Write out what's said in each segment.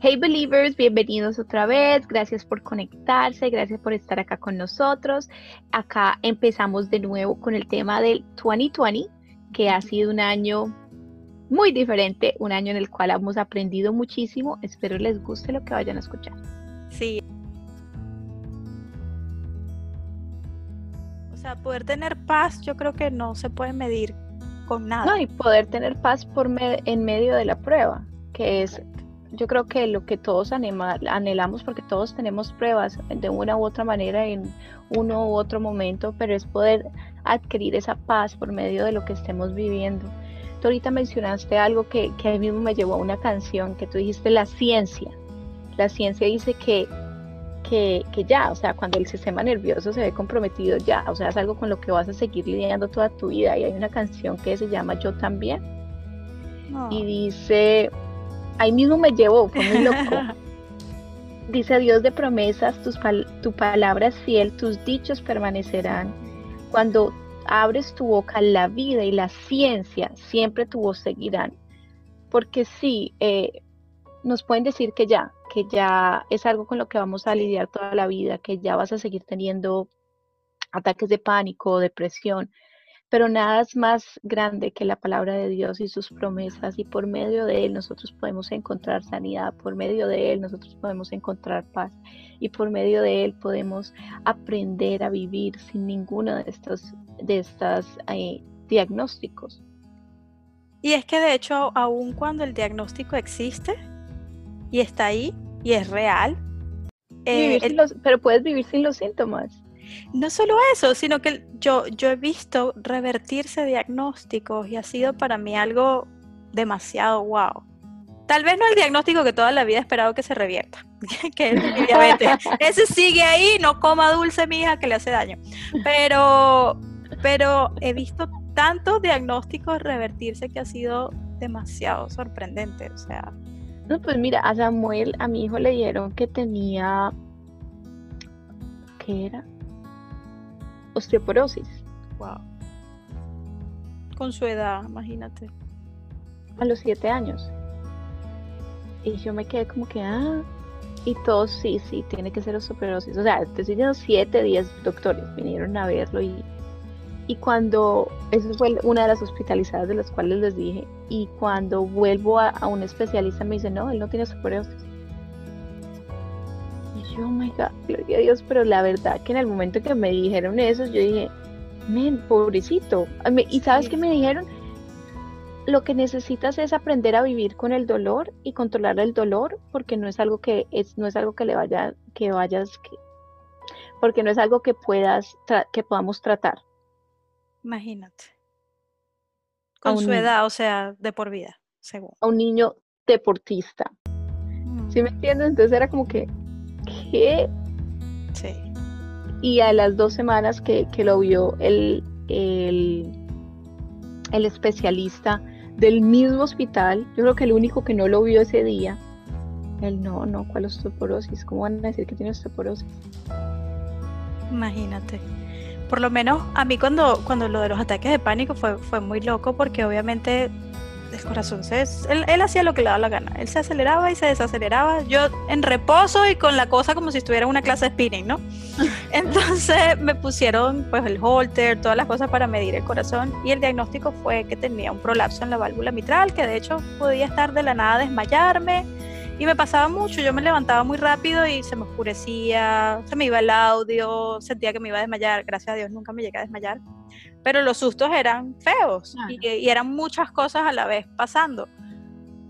Hey believers, bienvenidos otra vez. Gracias por conectarse, gracias por estar acá con nosotros. Acá empezamos de nuevo con el tema del 2020, que ha sido un año muy diferente, un año en el cual hemos aprendido muchísimo. Espero les guste lo que vayan a escuchar. Sí. O sea, poder tener paz, yo creo que no se puede medir con nada. No, y poder tener paz por en medio de la prueba, que es yo creo que lo que todos anhelamos, porque todos tenemos pruebas de una u otra manera en uno u otro momento, pero es poder adquirir esa paz por medio de lo que estemos viviendo. Tú ahorita mencionaste algo que, que a mí mismo me llevó a una canción, que tú dijiste la ciencia. La ciencia dice que, que, que ya, o sea, cuando el sistema nervioso se ve comprometido, ya, o sea, es algo con lo que vas a seguir lidiando toda tu vida. Y hay una canción que se llama Yo también. Y dice, ahí mismo me llevó, fue muy loco. Dice Dios de promesas, tu palabra es fiel, tus dichos permanecerán. Cuando abres tu boca, la vida y la ciencia, siempre tu voz seguirán. Porque sí, eh, nos pueden decir que ya, que ya es algo con lo que vamos a lidiar toda la vida, que ya vas a seguir teniendo ataques de pánico, depresión, pero nada es más grande que la palabra de Dios y sus promesas y por medio de Él nosotros podemos encontrar sanidad, por medio de Él nosotros podemos encontrar paz y por medio de Él podemos aprender a vivir sin ninguno de estos de estas, eh, diagnósticos. Y es que de hecho, aun cuando el diagnóstico existe y está ahí y es real, eh, pero puedes vivir sin los síntomas. No solo eso, sino que yo, yo he visto revertirse diagnósticos y ha sido para mí algo demasiado wow. Tal vez no el diagnóstico que toda la vida he esperado que se revierta, que es diabetes. Ese sigue ahí, no coma dulce, mija, que le hace daño. Pero, pero he visto tantos diagnósticos revertirse que ha sido demasiado sorprendente. O sea. No, pues mira, a Samuel, a mi hijo le dieron que tenía. ¿Qué era? Osteoporosis. Wow. Con su edad, imagínate. A los siete años. Y yo me quedé como que, ah, y todos sí, sí, tiene que ser osteoporosis. O sea, te estoy siete, diez doctores vinieron a verlo y, y cuando, eso fue una de las hospitalizadas de las cuales les dije, y cuando vuelvo a, a un especialista me dice, no, él no tiene osteoporosis oh my God, gloria a Dios, pero la verdad que en el momento que me dijeron eso, yo dije, men, pobrecito. Y sabes que me dijeron, lo que necesitas es aprender a vivir con el dolor y controlar el dolor, porque no es algo que es, no es algo que le vaya, que vayas, que, porque no es algo que puedas, que podamos tratar. Imagínate. Con su edad, o sea, de por vida, según. A un niño deportista. Mm. ¿Sí me entiendes? Entonces era como que, ¿qué? Sí. Y a las dos semanas que, lo vio el, el, especialista del mismo hospital, yo creo que el único que no lo vio ese día, él no, no, ¿cuál osteoporosis? ¿Cómo van a decir que tiene osteoporosis? Imagínate. Por lo menos a mí cuando, cuando lo de los ataques de pánico fue, fue muy loco porque obviamente el corazón se él, él, hacía lo que le daba la gana. Él se aceleraba y se desaceleraba. Yo en reposo y con la cosa como si estuviera en una clase de spinning no entonces me pusieron pues el holter todas las cosas para medir el corazón. Y el diagnóstico fue que tenía un prolapso en la válvula mitral que de hecho podía estar de la nada desmayarme. Y me pasaba mucho, yo me levantaba muy rápido y se me oscurecía, se me iba el audio, sentía que me iba a desmayar, gracias a Dios nunca me llegué a desmayar, pero los sustos eran feos y, eran muchas cosas a la vez pasando.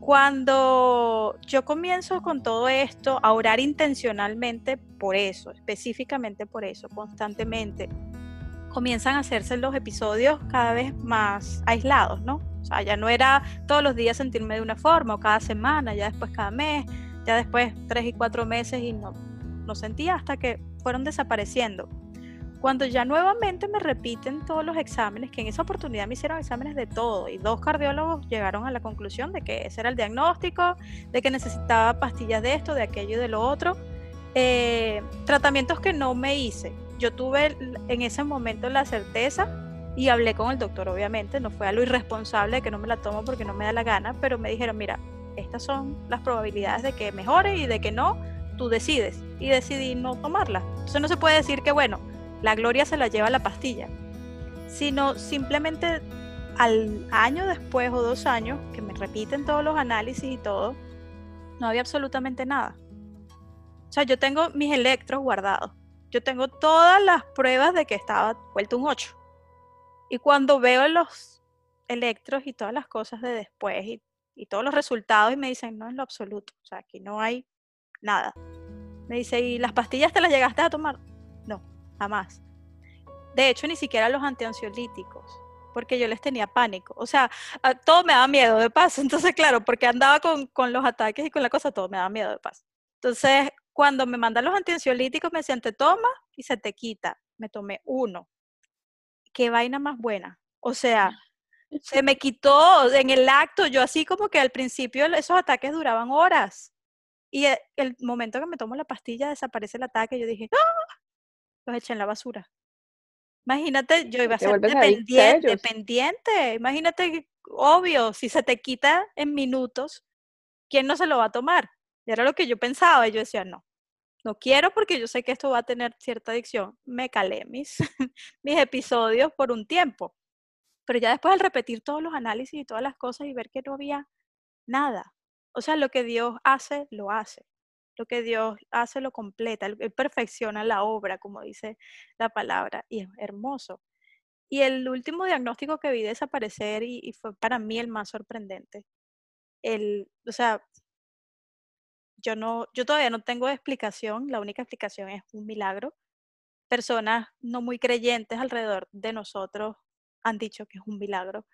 Cuando yo comienzo con todo esto a orar intencionalmente por eso, específicamente por eso, constantemente, comienzan a hacerse los episodios cada vez más aislados, ¿no? O sea, ya no era todos los días sentirme de una forma o cada semana, ya después cada mes, ya después tres y cuatro meses y no, no sentía hasta que fueron desapareciendo. Cuando ya nuevamente me repiten todos los exámenes, que en esa oportunidad me hicieron exámenes de todo y dos cardiólogos llegaron a la conclusión de que ese era el diagnóstico, de que necesitaba pastillas de esto, de aquello y de lo otro. Eh, tratamientos que no me hice. Yo tuve en ese momento la certeza y hablé con el doctor, obviamente, no fue a lo irresponsable de que no me la tomo porque no me da la gana, pero me dijeron, mira, estas son las probabilidades de que mejore y de que no, tú decides. Y decidí no tomarla. Entonces no se puede decir que, bueno, la gloria se la lleva la pastilla, sino simplemente al año después o dos años, que me repiten todos los análisis y todo, no había absolutamente nada. O sea, yo tengo mis electros guardados. Yo tengo todas las pruebas de que estaba vuelto un 8. Y cuando veo los electros y todas las cosas de después y, todos los resultados y me dicen, no en lo absoluto, o sea, aquí no hay nada. Me dice, ¿y las pastillas te las llegaste a tomar? Jamás. De hecho, ni siquiera los antiansiolíticos porque yo les tenía pánico. O sea, todo me daba miedo de paso. Entonces, claro, porque andaba con, con, los ataques y con la cosa, todo me daba miedo de paso. Entonces, cuando me mandan los antiansiolíticos, me decían, te toma y se te quita. Me tomé uno. Qué vaina más buena. O sea, se me quitó en el acto. Yo así como que al principio esos ataques duraban horas. Y e, el, momento que me tomo la pastilla, desaparece el ataque. Yo dije, ¡ah! Los eché en la basura. Imagínate, yo iba a ser dependiente, dependiente. Imagínate, obvio, si se te quita en minutos, ¿quién no se lo va a tomar? Y era lo que yo pensaba y yo decía, no, no quiero porque yo sé que esto va a tener cierta adicción. Me calé mis, mis episodios por un tiempo. Pero ya después al repetir todos los análisis y todas las cosas y ver que no había nada. O sea, lo que Dios hace, lo hace lo que Dios hace lo completa, Él, perfecciona la obra, como dice la palabra, y es hermoso. Y el último diagnóstico que vi desaparecer y, fue para mí el más sorprendente. El, o sea, yo no, yo todavía no tengo explicación, la única explicación es un milagro. Personas no muy creyentes alrededor de nosotros han dicho que es un milagro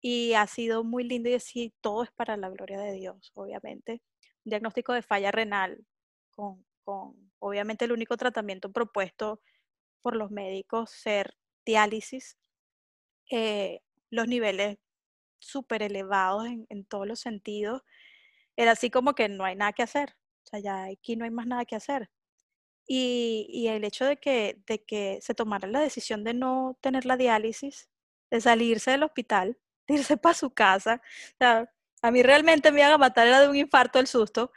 y ha sido muy lindo y decir todo es para la gloria de Dios, obviamente diagnóstico de falla renal, con, obviamente el único tratamiento propuesto por los médicos ser diálisis, eh, los niveles súper elevados en, todos los sentidos, era así como que no hay nada que hacer, o sea, ya aquí no hay más nada que hacer. Y, el hecho de que, de que se tomara la decisión de no tener la diálisis, de salirse del hospital, de irse para su casa, o sea, a mí realmente me iban a matar de un infarto el susto,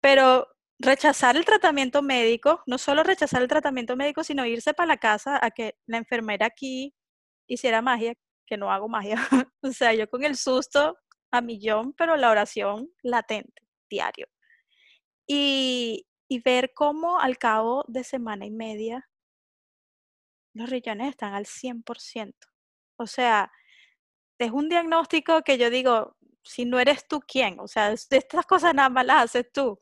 pero rechazar el tratamiento médico, no solo rechazar el tratamiento médico, sino irse para la casa a que la enfermera aquí hiciera magia, que no hago magia. o sea, yo con el susto a millón, pero la oración latente, diario. Y, y ver cómo al cabo de semana y media los riñones están al 100%. O sea, es un diagnóstico que yo digo, si no eres tú, ¿quién? O sea, estas cosas nada más las haces tú.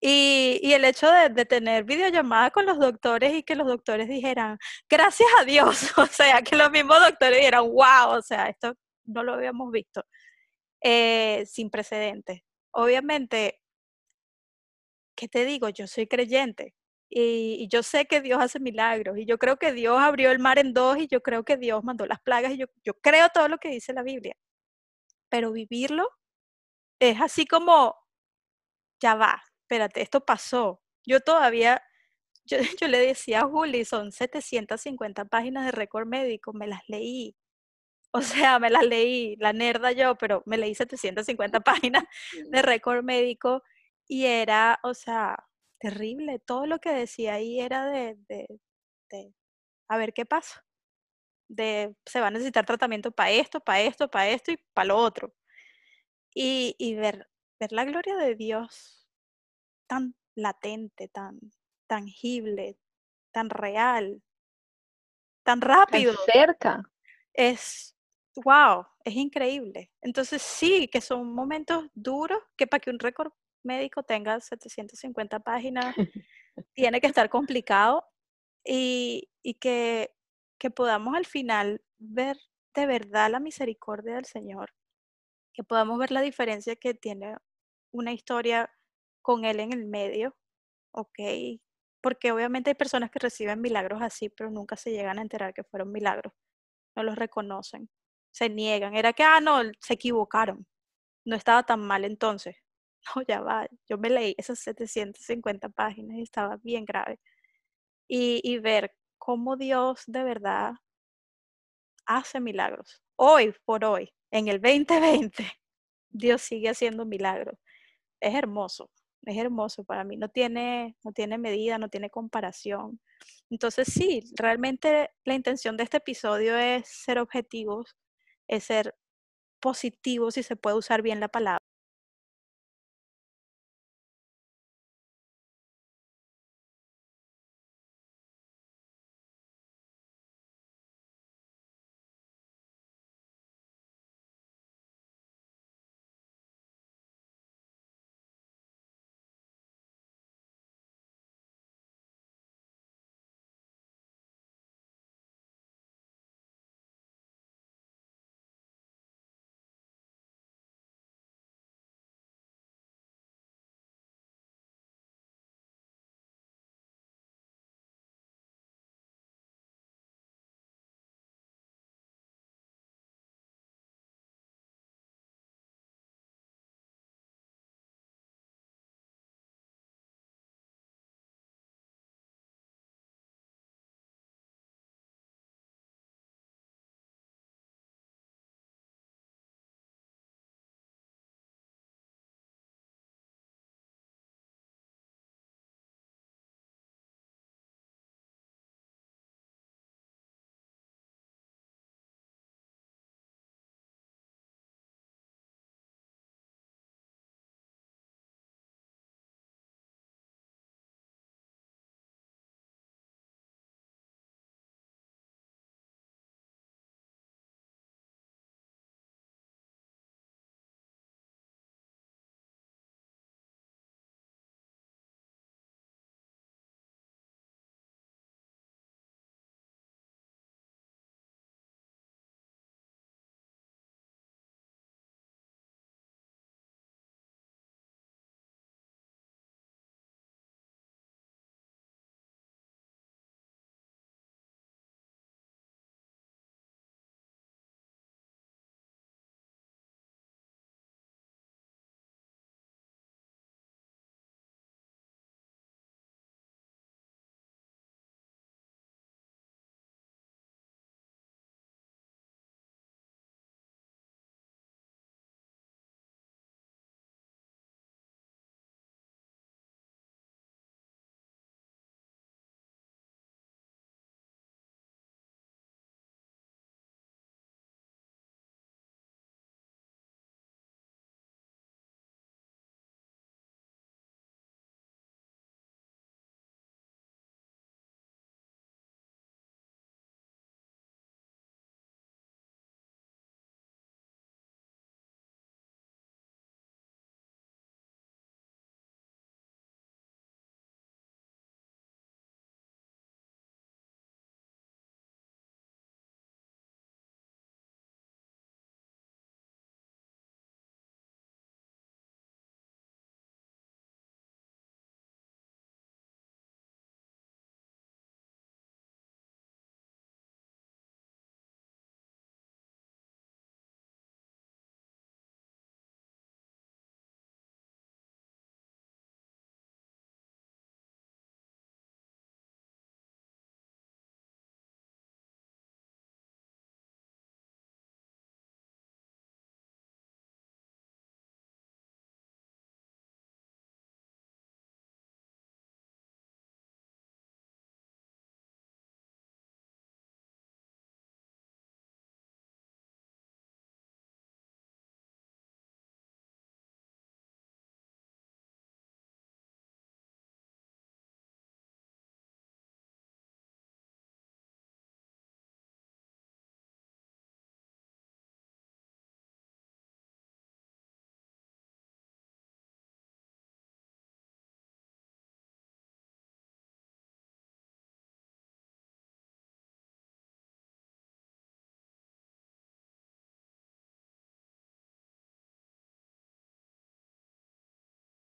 Y, y el hecho de, de, tener videollamada con los doctores y que los doctores dijeran, gracias a Dios, o sea, que los mismos doctores dijeran, wow, o sea, esto no lo habíamos visto, eh, sin precedentes. Obviamente, ¿qué te digo? Yo soy creyente y, y, yo sé que Dios hace milagros y yo creo que Dios abrió el mar en dos y yo creo que Dios mandó las plagas y yo, yo creo todo lo que dice la Biblia pero vivirlo es así como, ya va, espérate, esto pasó. Yo todavía, yo, yo le decía a Juli, son 750 páginas de récord médico, me las leí. O sea, me las leí, la nerda yo, pero me leí 750 páginas de récord médico y era, o sea, terrible. Todo lo que decía ahí era de, de, de a ver qué pasa de se va a necesitar tratamiento para esto, para esto, para esto y para lo otro. Y, y ver, ver la gloria de Dios tan latente, tan tangible, tan real, tan rápido. cerca. Es, wow, es increíble. Entonces sí, que son momentos duros que para que un récord médico tenga 750 páginas, tiene que estar complicado y, y que que podamos al final ver de verdad la misericordia del Señor, que podamos ver la diferencia que tiene una historia con Él en el medio, ¿ok? Porque obviamente hay personas que reciben milagros así, pero nunca se llegan a enterar que fueron milagros, no los reconocen, se niegan, era que, ah, no, se equivocaron, no estaba tan mal entonces. No, ya va, yo me leí esas 750 páginas y estaba bien grave. Y, y ver cómo Dios de verdad hace milagros. Hoy por hoy, en el 2020, Dios sigue haciendo milagros. Es hermoso, es hermoso para mí. No tiene, no tiene medida, no tiene comparación. Entonces sí, realmente la intención de este episodio es ser objetivos, es ser positivos, si se puede usar bien la palabra.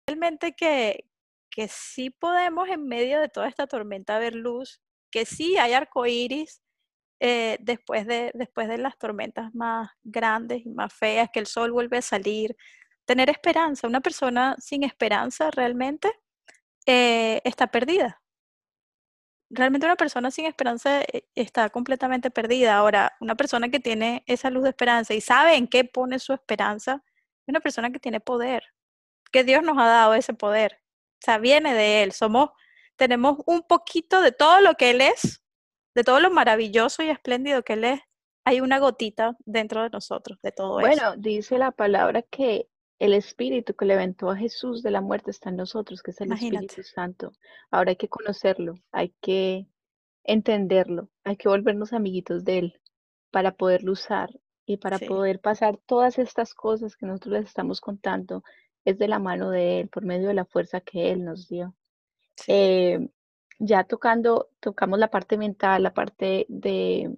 Realmente que, que sí podemos en medio de toda esta tormenta ver luz, que sí hay arcoíris eh, después, de, después de las tormentas más grandes y más feas, que el sol vuelve a salir, tener esperanza. Una persona sin esperanza realmente eh, está perdida. Realmente una persona sin esperanza eh, está completamente perdida. Ahora, una persona que tiene esa luz de esperanza y sabe en qué pone su esperanza, una persona que tiene poder, que Dios nos ha dado ese poder. O sea, viene de Él. Somos, tenemos un poquito de todo lo que Él es, de todo lo maravilloso y espléndido que Él es. Hay una gotita dentro de nosotros, de todo bueno, eso. Bueno, dice la palabra que el espíritu que levantó a Jesús de la muerte está en nosotros, que es el Espíritu Santo. Ahora hay que conocerlo, hay que entenderlo, hay que volvernos amiguitos de él para poderlo usar y para poder pasar todas estas cosas que nosotros les estamos contando, es de la mano de él, por medio de la fuerza que él nos dio. Eh, ya tocando, tocamos la parte mental, la parte de,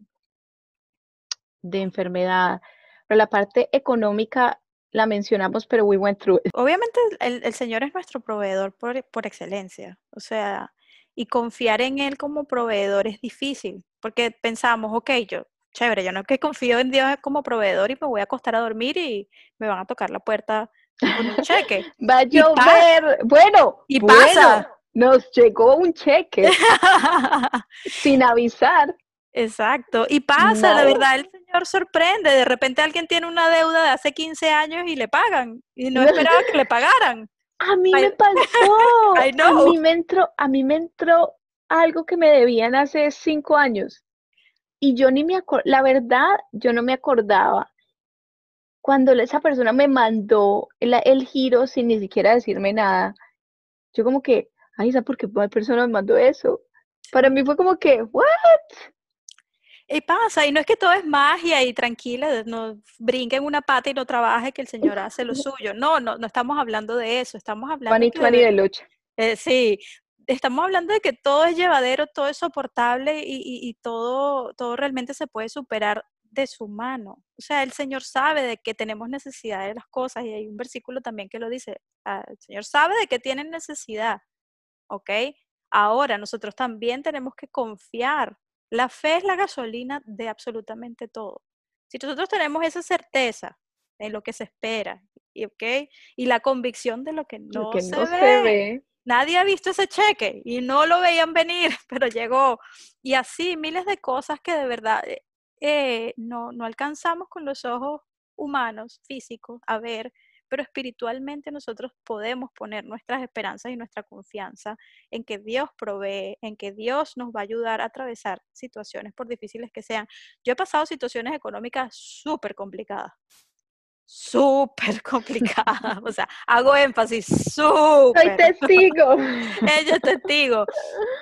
de enfermedad, pero la parte económica la mencionamos, pero we went through Obviamente el, Señor es nuestro proveedor por, por, excelencia, o sea, y confiar en Él como proveedor es difícil, porque pensamos, ok, yo, chévere, yo no es que confío en Dios como proveedor y me voy a acostar a dormir y me van a tocar la puerta con un cheque. Va a llover, bueno, y pasa. Nos llegó un cheque sin avisar. Exacto, y pasa, la verdad, el Señor sorprende, de repente alguien tiene una deuda de hace 15 años y le pagan, y no esperaba que le pagaran. A mí me pasó, a mí me entró, a mí me entró algo que me debían hace 5 años, y yo ni me acuerdo, la verdad, yo no me acordaba. Cuando esa persona me mandó el, el giro sin ni siquiera decirme nada, yo como que, ay, ¿sabes por qué la persona me mandó eso? Para mí fue como que, ¿what? Y pasa, y no es que todo es magia y tranquila, no brinque en una pata y no trabaje, que el Señor hace lo suyo. No, no, no estamos hablando de eso, estamos hablando de, de lucha. Eh, sí, estamos hablando de que todo es llevadero, todo es soportable y, y, todo, todo realmente se puede superar de su mano. O sea, el Señor sabe de que tenemos necesidad de las cosas y hay un versículo también que lo dice, ah, el Señor sabe de que tienen necesidad, ¿ok? Ahora nosotros también tenemos que confiar la fe es la gasolina de absolutamente todo. Si nosotros tenemos esa certeza de lo que se espera, y, y la convicción de lo que no, se, ve, nadie ha visto ese cheque y no lo veían venir, pero llegó. Y así miles de cosas que de verdad eh, no, no alcanzamos con los ojos humanos, físicos, a ver, pero espiritualmente nosotros podemos poner nuestras esperanzas y nuestra confianza en que Dios provee, en que Dios nos va a ayudar a atravesar situaciones por difíciles que sean. Yo he pasado situaciones económicas súper complicadas, súper complicadas, o sea, hago énfasis, súper. Soy testigo. Ella es testigo.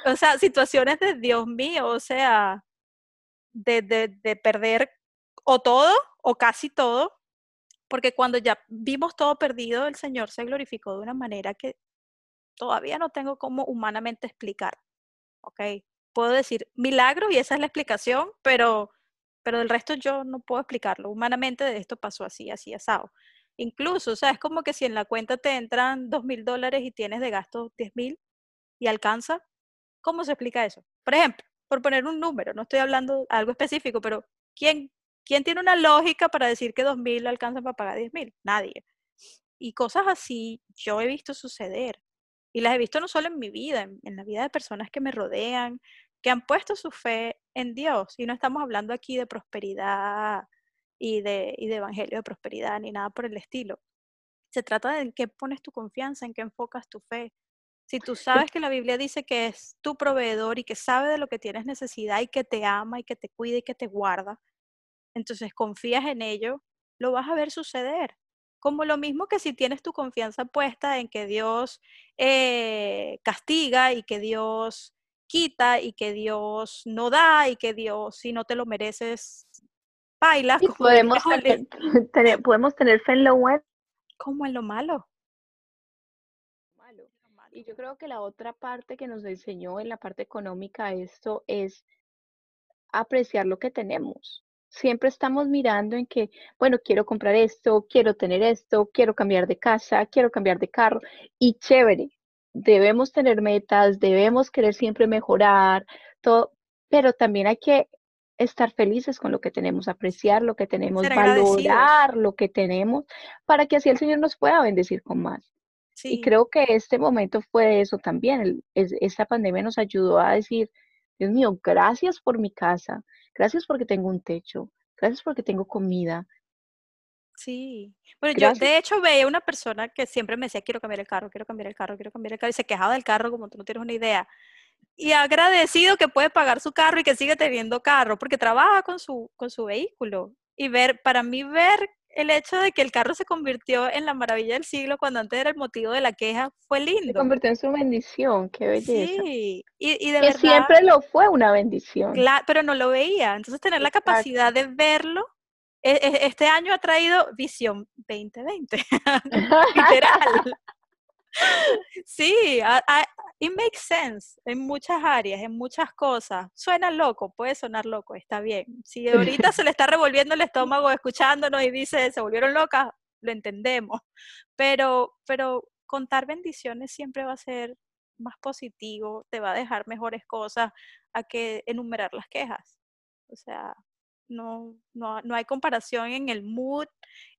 O sea, situaciones de Dios mío, o sea, de, de, de perder o todo o casi todo porque cuando ya vimos todo perdido, el Señor se glorificó de una manera que todavía no tengo cómo humanamente explicar. ¿Ok? Puedo decir milagros y esa es la explicación, pero, pero del resto yo no puedo explicarlo. Humanamente de esto pasó así, así asado. Incluso, o sea, es como que si en la cuenta te entran dos mil dólares y tienes de gasto diez mil y alcanza, ¿cómo se explica eso? Por ejemplo, por poner un número, no estoy hablando algo específico, pero ¿quién ¿Quién tiene una lógica para decir que 2.000 alcanzan para pagar 10.000? Nadie. Y cosas así yo he visto suceder. Y las he visto no solo en mi vida, en, la vida de personas que me rodean, que han puesto su fe en Dios. Y no estamos hablando aquí de prosperidad y de, y de evangelio de prosperidad ni nada por el estilo. Se trata de en qué pones tu confianza, en qué enfocas tu fe. Si tú sabes que la Biblia dice que es tu proveedor y que sabe de lo que tienes necesidad y que te ama y que te cuida y que te guarda, entonces confías en ello, lo vas a ver suceder. Como lo mismo que si tienes tu confianza puesta en que Dios eh, castiga y que Dios quita y que Dios no da y que Dios si no te lo mereces baila. podemos, tener, podemos tener fe en lo bueno. Como en lo malo. Y yo creo que la otra parte que nos enseñó en la parte económica esto es apreciar lo que tenemos. Siempre estamos mirando en que, bueno, quiero comprar esto, quiero tener esto, quiero cambiar de casa, quiero cambiar de carro y chévere. Debemos tener metas, debemos querer siempre mejorar, todo, pero también hay que estar felices con lo que tenemos, apreciar lo que tenemos, valorar lo que tenemos, para que así el Señor nos pueda bendecir con más. Y creo que este momento fue eso también. esta pandemia nos ayudó a decir, Dios mío, gracias por mi casa, gracias porque tengo un techo, gracias porque tengo comida. Sí. Bueno, yo de hecho veía una persona que siempre me decía, quiero cambiar el carro, quiero cambiar el carro, quiero cambiar el carro, y se quejaba del carro como tú no tienes una idea. Y agradecido que puede pagar su carro y que sigue teniendo carro, porque trabaja con su, con su vehículo. Y ver, para mí ver el hecho de que el carro se convirtió en la maravilla del siglo cuando antes era el motivo de la queja fue lindo. Se convirtió en su bendición, qué belleza. Sí, y, de que siempre lo fue una bendición. Claro, pero no lo veía. Entonces tener la capacidad de verlo e, e, este año ha traído visión 2020, literal. sí, it makes sense en muchas áreas, en muchas cosas. Suena loco, puede sonar loco, está bien. Si ahorita se le está revolviendo el estómago escuchándonos y dice, se volvieron locas, lo entendemos. Pero, pero contar bendiciones siempre va a ser más positivo, te va a dejar mejores cosas a que enumerar las quejas. O sea, no, no, no, hay comparación en el mood,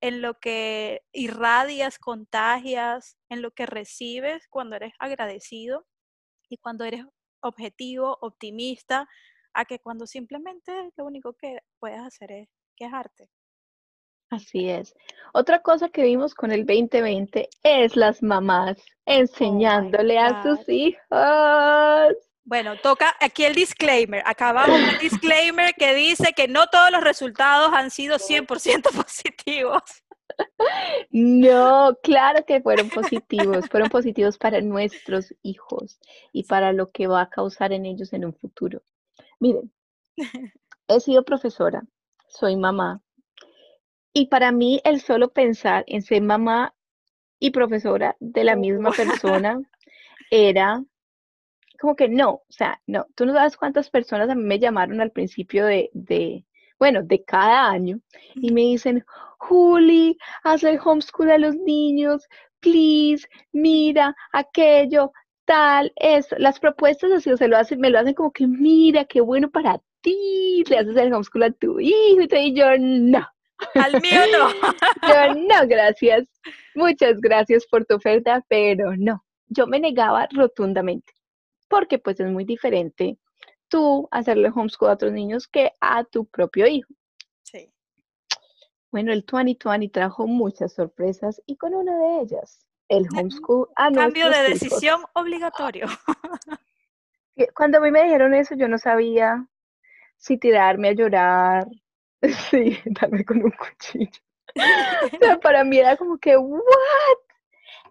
en lo que irradias, contagias, en lo que recibes cuando eres agradecido y cuando eres objetivo, optimista, a que cuando simplemente lo único que puedes hacer es quejarte. Así es. Otra cosa que vimos con el 2020 es las mamás oh enseñándole a sus hijos bueno, toca aquí el disclaimer. Acabamos un disclaimer que dice que no todos los resultados han sido 100% positivos. No, claro que fueron positivos, fueron positivos para nuestros hijos y para lo que va a causar en ellos en un futuro. Miren, he sido profesora, soy mamá y para mí el solo pensar en ser mamá y profesora de la misma persona era como que no, o sea, no, tú no sabes cuántas personas a mí me llamaron al principio de, de bueno, de cada año y me dicen, Juli, haz el homeschool a los niños, please, mira, aquello, tal, eso. Las propuestas así, o se lo hacen, me lo hacen como que, mira, qué bueno para ti, le haces el homeschool a tu hijo y yo, no. Al mío no. yo no, gracias. Muchas gracias por tu oferta, pero no. Yo me negaba rotundamente porque pues es muy diferente tú hacerle homeschool a otros niños que a tu propio hijo. Sí. Bueno, el 2020 trajo muchas sorpresas y con una de ellas, el homeschool a Cambio de decisión obligatorio. Cuando a mí me dijeron eso, yo no sabía si tirarme a llorar, sí, darme con un cuchillo. o sea, para mí era como que, ¿what?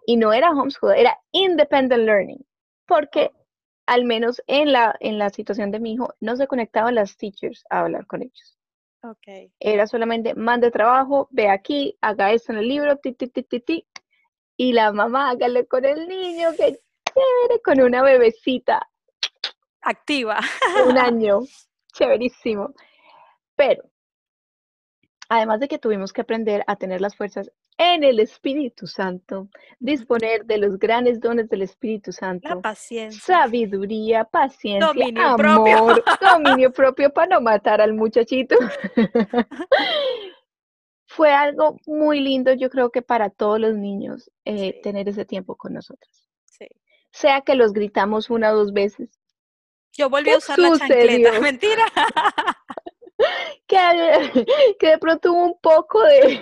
Y no era homeschool, era independent learning, porque al menos en la, en la situación de mi hijo, no se conectaban las teachers a hablar con ellos. Okay. Era solamente mande trabajo, ve aquí, haga esto en el libro, ti, ti, ti, ti, ti, y la mamá hágale con el niño, que chévere, con una bebecita. Activa. un año, chéverísimo. Pero, además de que tuvimos que aprender a tener las fuerzas en el Espíritu Santo, disponer de los grandes dones del Espíritu Santo, la paciencia, sabiduría, paciencia, dominio amor, propio. dominio propio para no matar al muchachito. Fue algo muy lindo, yo creo que para todos los niños, eh, tener ese tiempo con nosotros. Sí. Sea que los gritamos una o dos veces. Yo volví a usar la chancleta, mentira. que, que de pronto hubo un poco de,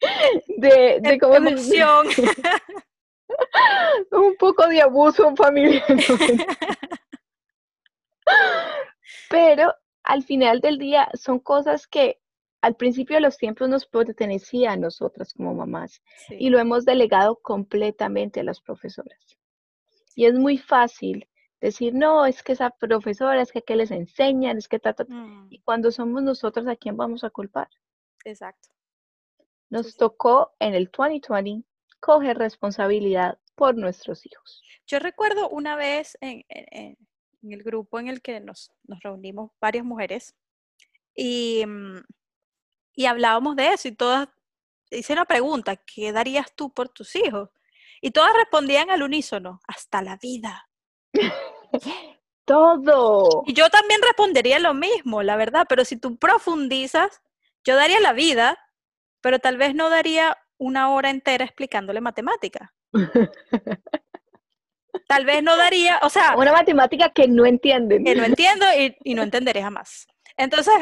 de, de cómo emoción. un poco de abuso familiar. Pero al final del día son cosas que al principio de los tiempos nos pertenecía a nosotras como mamás y lo hemos delegado completamente a las profesoras. Y es muy fácil decir, no, es que esa profesora, es que, que les enseñan, es que ta, mm. Y cuando somos nosotras, ¿a quién vamos a culpar? Exacto. Nos tocó en el 2020 coger responsabilidad por nuestros hijos. Yo recuerdo una vez en, el grupo en el que nos, reunimos varias mujeres y, mm, y hablábamos de eso y todas hice una pregunta, ¿qué darías tú por tus hijos? Y todas respondían al unísono, hasta la vida. Todo. Y yo también respondería lo mismo, la verdad, pero si tú profundizas, yo daría la vida, pero tal vez no daría una hora entera explicándole matemática. Tal vez no daría, o sea... Una matemática que no entienden. Que no entiendo y, no entenderé jamás. Entonces,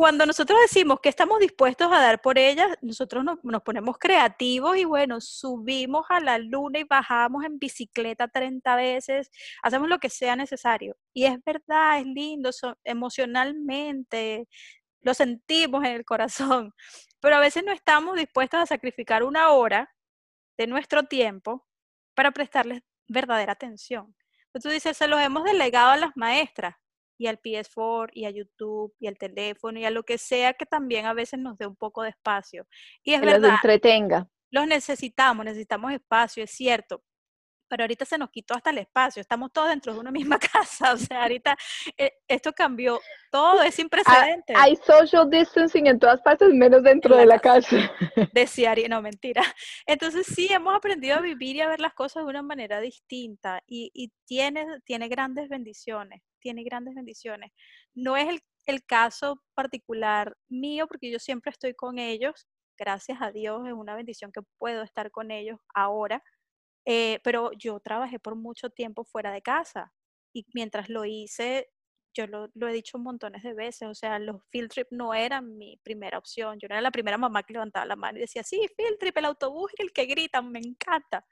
cuando nosotros decimos que estamos dispuestos a dar por ellas, nosotros nos, ponemos creativos y bueno, subimos a la luna y bajamos en bicicleta 30 veces, hacemos lo que sea necesario. Y es verdad, es lindo, emocionalmente, lo sentimos en el corazón, pero a veces no estamos dispuestos a sacrificar una hora de nuestro tiempo para prestarles verdadera atención. Entonces dices, se los hemos delegado a las maestras y al PS4 y a YouTube y al teléfono y a lo que sea que también a veces nos dé un poco de espacio. Y es que verdad. Los entretenga. Los necesitamos, necesitamos espacio, es cierto, pero ahorita se nos quitó hasta el espacio, estamos todos dentro de una misma casa, o sea, ahorita eh, esto cambió, todo es sin Ah, precedentes. Hay social distancing en todas partes, menos dentro En de la la casa. Decía Ari, no, mentira. Entonces sí, hemos aprendido a vivir y a ver las cosas de una manera distinta y, y tiene, tiene grandes bendiciones, tiene grandes bendiciones. No es el, el caso particular mío, porque yo siempre estoy con ellos, gracias a Dios, es una bendición que puedo estar con ellos ahora, eh, pero yo trabajé por mucho tiempo fuera de casa y mientras lo hice, yo lo, lo, he dicho montones de veces, o sea, los field trip no eran mi primera opción. Yo no era la primera mamá que levantaba la mano y decía, sí, field trip, el autobús y el que gritan, me encanta.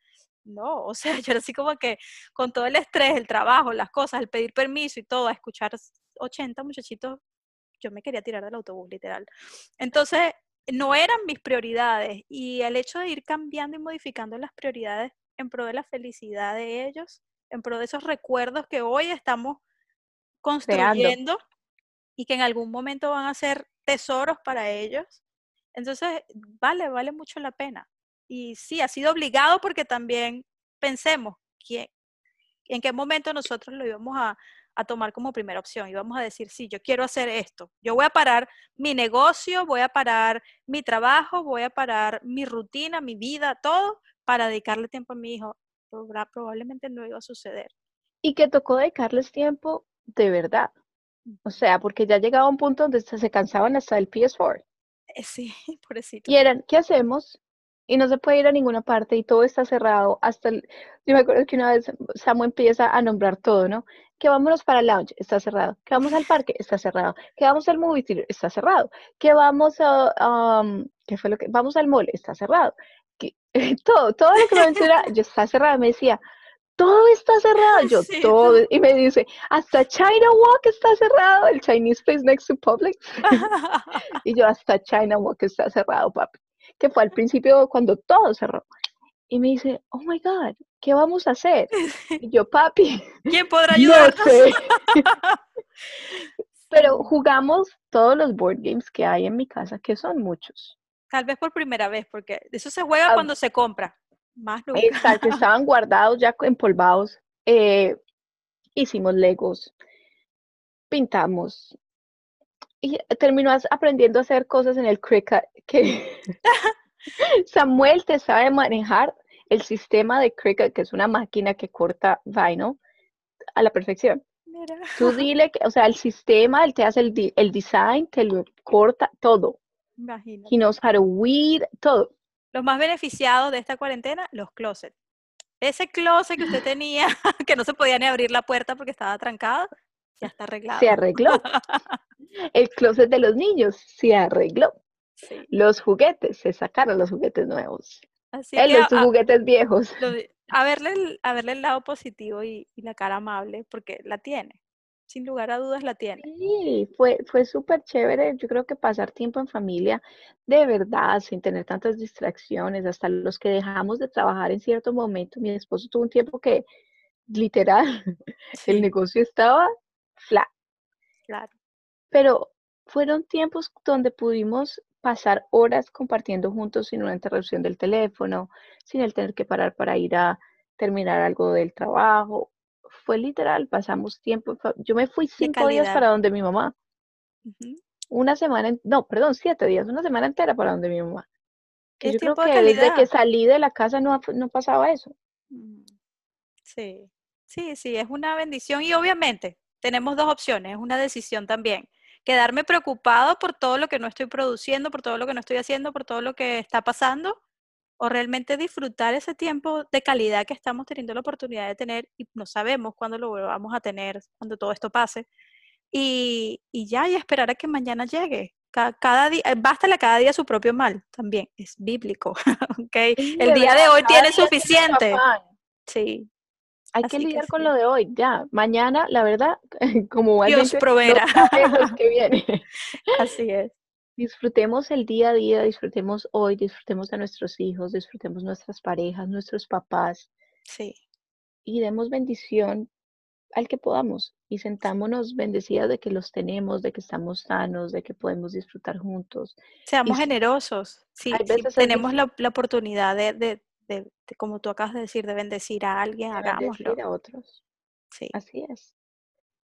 No, o sea, yo era así como que con todo el estrés, el trabajo, las cosas, el pedir permiso y todo, a escuchar 80 muchachitos, yo me quería tirar del autobús, literal. Entonces, no eran mis prioridades y el hecho de ir cambiando y modificando las prioridades en pro de la felicidad de ellos, en pro de esos recuerdos que hoy estamos construyendo Creando. y que en algún momento van a ser tesoros para ellos. Entonces, vale, vale mucho la pena. Y sí, ha sido obligado porque también pensemos quién, en qué momento nosotros lo íbamos a, a tomar como primera opción. Íbamos a decir, sí, yo quiero hacer esto. Yo voy a parar mi negocio, voy a parar mi trabajo, voy a parar mi rutina, mi vida, todo para dedicarle tiempo a mi hijo. Probablemente no iba a suceder. Y que tocó dedicarles tiempo de verdad. O sea, porque ya llegaba un punto donde se cansaban hasta el PS4. Eh, sí, pobrecito. Y eran, ¿qué hacemos? Y no se puede ir a ninguna parte y todo está cerrado. Hasta el, yo me acuerdo que una vez Samu empieza a nombrar todo, ¿no? Que vámonos para el lounge, está cerrado. Que vamos al parque, está cerrado. Que vamos al movie theater, está cerrado. Que vamos a, um, ¿qué fue lo que? Vamos al mall, está cerrado. Todo, todo lo que me menciona, yo está cerrado. Me decía, todo está cerrado. Yo, sí, todo. Y me dice, hasta China Walk está cerrado, el Chinese place next to Publix. y yo, hasta China Walk está cerrado, papi. Que fue al principio cuando todo cerró. Y me dice, oh my God, ¿qué vamos a hacer? Y yo, papi. ¿Quién podrá ayudarnos? No sé. Pero jugamos todos los board games que hay en mi casa, que son muchos. Tal vez por primera vez, porque eso se juega ah, cuando se compra. Más nunca. Exacto, estaban guardados ya empolvados. Eh, hicimos legos, pintamos. Y terminó aprendiendo a hacer cosas en el Cricut que Samuel te sabe manejar el sistema de Cricut, que es una máquina que corta vinyl a la perfección. Mira. Tú dile que, o sea, el sistema, él te hace el, el design, te lo corta todo. Imagínate. He knows how to weed, todo. Los más beneficiados de esta cuarentena, los closets. Ese closet que usted tenía, que no se podía ni abrir la puerta porque estaba trancado, ya está arreglado. Se arregló. El closet de los niños se arregló. Sí. Los juguetes, se sacaron los juguetes nuevos. Así Él que de sus a, juguetes viejos. lo a verle, el, a verle el lado positivo y, y la cara amable, porque la tiene. Sin lugar a dudas la tiene. Sí, fue, fue súper chévere. Yo creo que pasar tiempo en familia, de verdad, sin tener tantas distracciones, hasta los que dejamos de trabajar en cierto momento. Mi esposo tuvo un tiempo que, literal, el negocio estaba flat. claro. Pero fueron tiempos donde pudimos pasar horas compartiendo juntos sin una interrupción del teléfono, sin el tener que parar para ir a terminar algo del trabajo. Fue literal, pasamos tiempo. Yo me fui cinco días para donde mi mamá, una semana, no, perdón, siete días, una semana entera para donde mi mamá. Que yo creo de que desde que salí de la casa no, ha- no pasaba eso. Sí, sí, sí, es una bendición y obviamente tenemos dos opciones, es una decisión también. Quedarme preocupado por todo lo que no estoy produciendo, por todo lo que no estoy haciendo, por todo lo que está pasando, o realmente disfrutar ese tiempo de calidad que estamos teniendo la oportunidad de tener y no sabemos cuándo lo vamos a tener, cuando todo esto pase. Y, y ya, y esperar a que mañana llegue. cada, día, bástale cada día su propio mal, también es bíblico, ¿ok? El día de hoy tiene suficiente. Sí. Hay que lidiar con lo de hoy, ya. Mañana, la verdad, como Dios proveerá. que viene. Así es. Disfrutemos el día a día, disfrutemos hoy, disfrutemos de nuestros hijos, disfrutemos nuestras parejas, nuestros papás. Sí. Y demos bendición al que podamos y sentámonos bendecidas de que los tenemos, de que estamos sanos, de que podemos disfrutar juntos. Seamos generosos. Sí, tenemos la, oportunidad de, como tú acabas de decir, de bendecir a alguien, hagámoslo. a otros. Sí. Así es.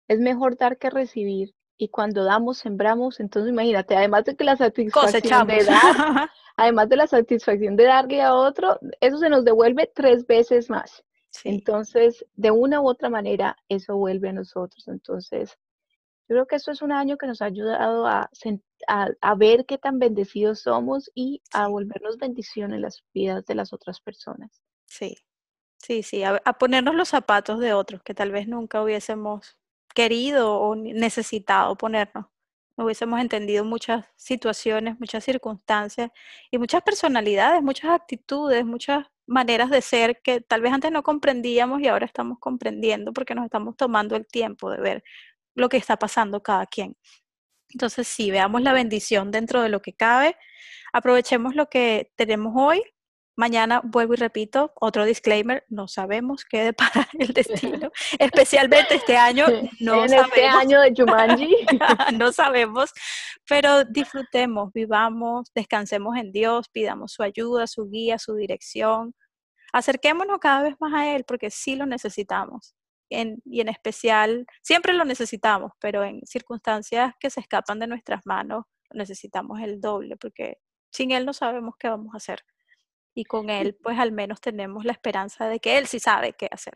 Es mejor dar que recibir. Y cuando damos, sembramos. Entonces, imagínate, además de que la satisfacción de dar, además de la satisfacción de darle a otro, eso se nos devuelve tres veces más. Entonces, de una u otra manera, eso vuelve a nosotros. Entonces, yo creo que esto es un año que nos ha ayudado a, a, ver qué tan bendecidos somos y a volvernos bendición en las vidas de las otras personas. Sí, sí, sí, a, ponernos los zapatos de otros que tal vez nunca hubiésemos querido o necesitado ponernos. No hubiésemos entendido muchas situaciones, muchas circunstancias y muchas personalidades, muchas actitudes, muchas maneras de ser que tal vez antes no comprendíamos y ahora estamos comprendiendo porque nos estamos tomando el tiempo de ver lo que está pasando cada quien. Entonces, sí, veamos la bendición dentro de lo que cabe, aprovechemos lo que tenemos hoy. Mañana vuelvo y repito, otro disclaimer, no sabemos qué depara el destino, especialmente este año, no en este año de Jumanji. no sabemos, pero disfrutemos, vivamos, descansemos en Dios, pidamos su ayuda, su guía, su dirección, acerquémonos cada vez más a Él porque sí lo necesitamos. y en especial, siempre lo necesitamos, pero en circunstancias que se escapan de nuestras manos, necesitamos el doble porque sin Él no sabemos qué vamos a hacer. Y con Él, pues al menos tenemos la esperanza de que Él sí sabe qué hacer.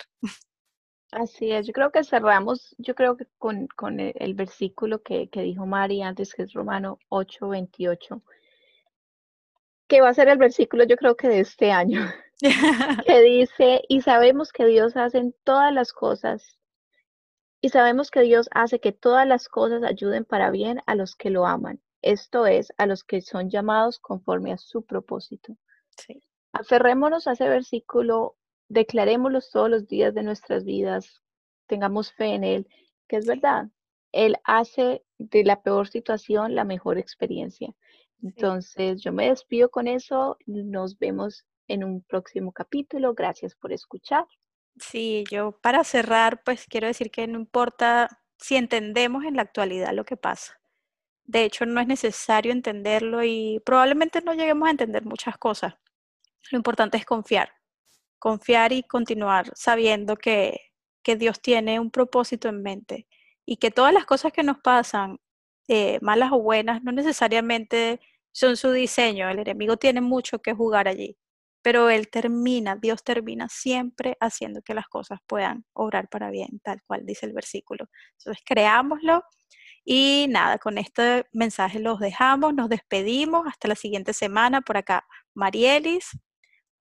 Así es, yo creo que cerramos, yo creo que con, el, versículo que, que, dijo Mari antes, que es Romano 8, 28, que va a ser el versículo yo creo que de este año. que dice, y sabemos que Dios hace en todas las cosas, y sabemos que Dios hace que todas las cosas ayuden para bien a los que lo aman, esto es, a los que son llamados conforme a su propósito. Aferrémonos a ese versículo, declarémoslo todos los días de nuestras vidas, tengamos fe en Él, que es verdad. Él hace de la peor situación la mejor experiencia. Entonces, yo me despido con eso. Nos vemos en un próximo capítulo. Gracias por escuchar. Sí, yo para cerrar, pues quiero decir que no importa si entendemos en la actualidad lo que pasa. De hecho, no es necesario entenderlo y probablemente no lleguemos a entender muchas cosas. Lo importante es confiar, confiar y continuar sabiendo que, que Dios tiene un propósito en mente y que todas las cosas que nos pasan, eh, malas o buenas, no necesariamente son su diseño. El enemigo tiene mucho que jugar allí pero Él termina, Dios termina siempre haciendo que las cosas puedan obrar para bien, tal cual dice el versículo. Entonces, creámoslo y nada, con este mensaje los dejamos, nos despedimos, hasta la siguiente semana por acá, Marielis,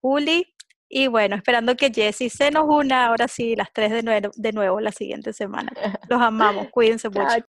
Juli, y bueno, esperando que Jessie se nos una ahora sí, las tres de nuevo, de nuevo la siguiente semana. Los amamos, cuídense mucho.